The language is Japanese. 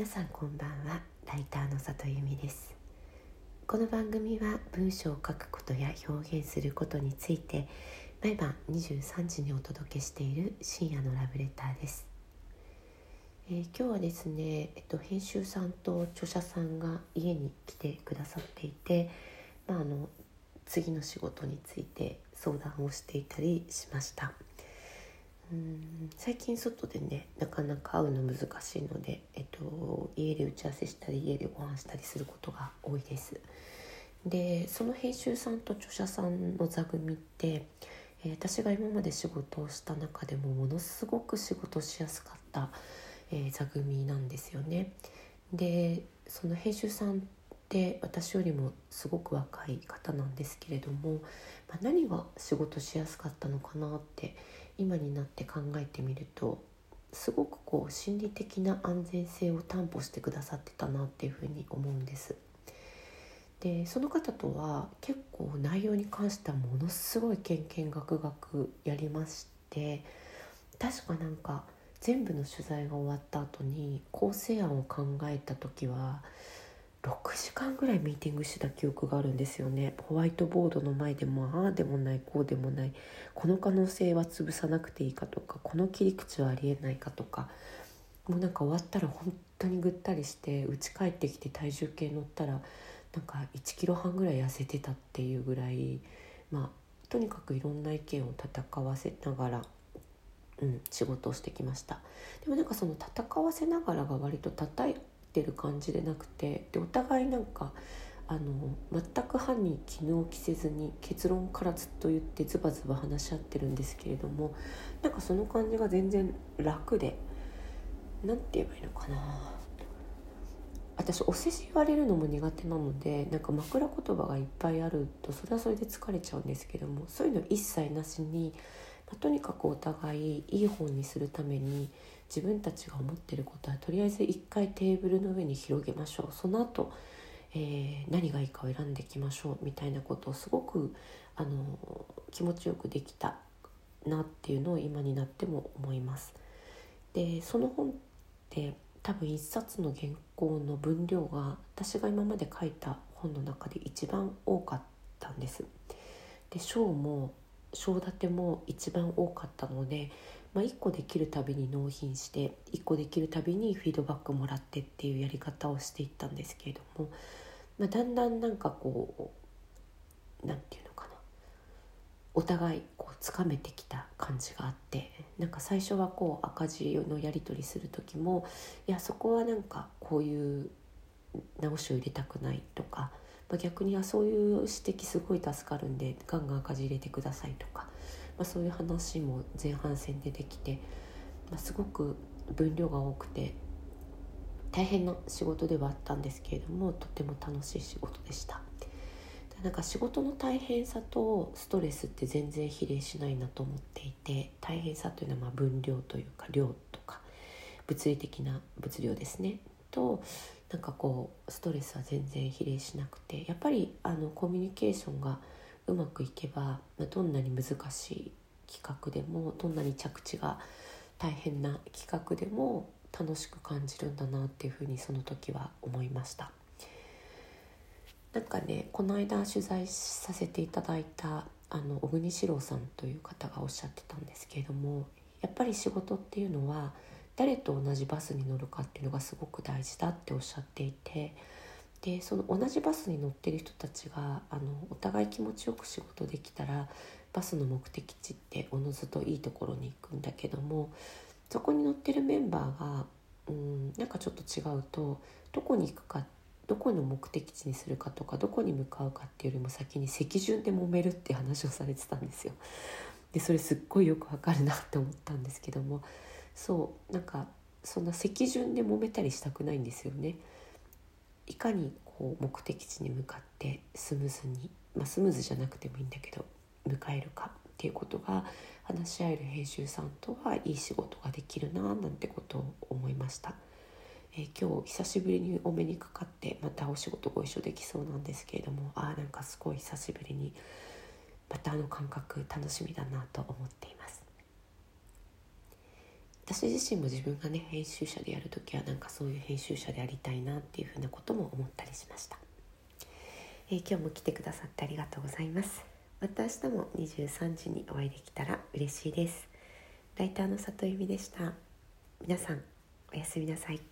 皆さんこんばんは。ライターの里由美です。この番組は文章を書くことや表現することについて毎晩23時にお届けしている深夜のラブレターです、えー、今日はですね、えっと、編集さんと著者さんが家に来てくださっていて、まあ、あの次の仕事について相談をしていたりしました。うん最近外でねなかなか会うの難しいので、えっと、家で打ち合わせしたり家でご飯したりすることが多いです。でその編集さんと著者さんの座組って、えー、私が今まで仕事をした中でもものすごく仕事しやすかった、えー、座組なんですよね。でその編集さんって私よりもすごく若い方なんですけれども、まあ、何が仕事しやすかったのかなって今になって考えてみるとすごくこう心理的な安全性を担保してくださってたなっていうふうに思うんです。でその方とは結構内容に関してはものすごいけんけんがくがくやりまして確かなんか全部の取材が終わった後に構成案を考えた時は6時間ぐらいミーティングしてた記憶があるんですよね。ホワイトボードの前でもああでもないこうでもない。この可能性は潰さなくていいかとかこの切り口はありえないかとか。もうなんか終わったら本当にぐったりして家帰ってきて体重計乗ったらなんか1キロ半ぐらい痩せてたっていうぐらいまあとにかくいろんな意見を戦わせながらうん、仕事をしてきました。でもなんかその戦わせながらが割と叩いってる感じでなくてでお互いなんかあの全く犯人絹を着せずに結論からずっと言ってズバズバ話し合ってるんですけれどもなんかその感じが全然楽で何て言えばいいのかな。私お世辞言われるのも苦手なのでなんか枕言葉がいっぱいあるとそれはそれで疲れちゃうんですけどもそういうの一切なしに、まあ、とにかくお互いいい本にするために自分たちが思ってることはとりあえず一回テーブルの上に広げましょうその後、えー、何がいいかを選んでいきましょうみたいなことをすごくあの気持ちよくできたなっていうのを今になっても思います。でその本って多分一冊の原稿の分量が私が今まで書いた本の中で一番多かったんです。で章も章立ても一番多かったのでまあ、1個できるたびに納品して1個できるたびにフィードバックもらってっていうやり方をしていったんですけれども、まあ、だんだんなんかこう何て言うのかな。お互いこうつかめてきた感じがあってなんか最初はこう赤字のやり取りする時もいやそこはなんかこういう直しを入れたくないとか、まあ、逆にはそういう指摘すごい助かるんでガンガン赤字入れてくださいとか。まあ、そういう話も前半戦でできて、まあ、すごく分量が多くて大変な仕事ではあったんですけれどもとても楽しい仕事でした。なんか仕事の大変さとストレスって全然比例しないなと思っていて大変さというのはま分量というか量とか物理的な物量ですねとなんかこうストレスは全然比例しなくてやっぱりあのコミュニケーションがうまくいけば、ま、どんなに難しい企画でもどんなに着地が大変な企画でも楽しく感じるんだなっていうふうにその時は思いました。なんかねこの間取材させていただいたあの小国史郎さんという方がおっしゃってたんですけれどもやっぱり仕事っていうのは誰と同じバスに乗るかっていうのがすごく大事だっておっしゃっていてでその同じバスに乗ってる人たちがあのお互い気持ちよく仕事できたらバスの目的地っておのずといいところに行くんだけどもそこに乗ってるメンバーがうんなんかちょっと違うとどこに行くかどこの目的地にするかとかどこに向かうかっていうよりも先に席順で揉めるって話をされてたんですよ。でそれすっごいよくわかるなって思ったんですけどもそうなんかそんな席順で揉めたりしたくないんですよね。いかにこう目的地に向かってスムーズに、まあ、スムーズじゃなくてもいいんだけど迎えるかっていうことが話し合える編集さんとはいい仕事ができるななんてことを思いました。えー、今日久しぶりにお目にかかってまたお仕事ご一緒できそうなんですけれどもああなんかすごい久しぶりにまたあの感覚楽しみだなと思っています。私自身も自分がね編集者でやる時はなんかそういう編集者でありたいなっていうふうなことも思ったりしました、えー、今日も来てくださってありがとうございます。また明日も23時にお会いできたら嬉しいです。ライターの里由美でした。皆さんおやすみなさい。